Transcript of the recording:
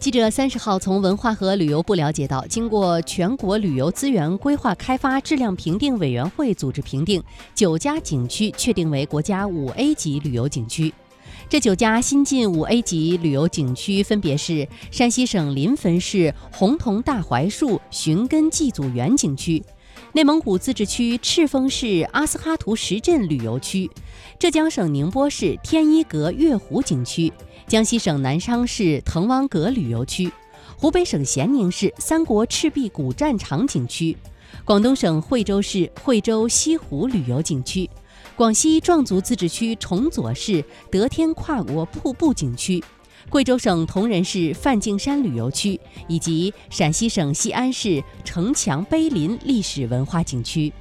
记者三十号从文化和旅游部了解到，经过全国旅游资源规划开发质量评定委员会组织评定，九家景区确定为国家五 A 级旅游景区。这九家新晋五 A 级旅游景区分别是山西省临汾市洪桐大槐树寻根祭祖园景区。内蒙古自治区赤峰市阿斯哈图什镇旅游区，浙江省宁波市天一阁月湖景区，江西省南昌市滕王阁旅游区，湖北省咸宁市三国赤壁古战场景区，广东省惠州市惠州西湖旅游景区，广西壮族自治区崇左市德天跨国瀑布景区。贵州省铜仁市梵净山旅游区以及陕西省西安市城墙碑林历史文化景区。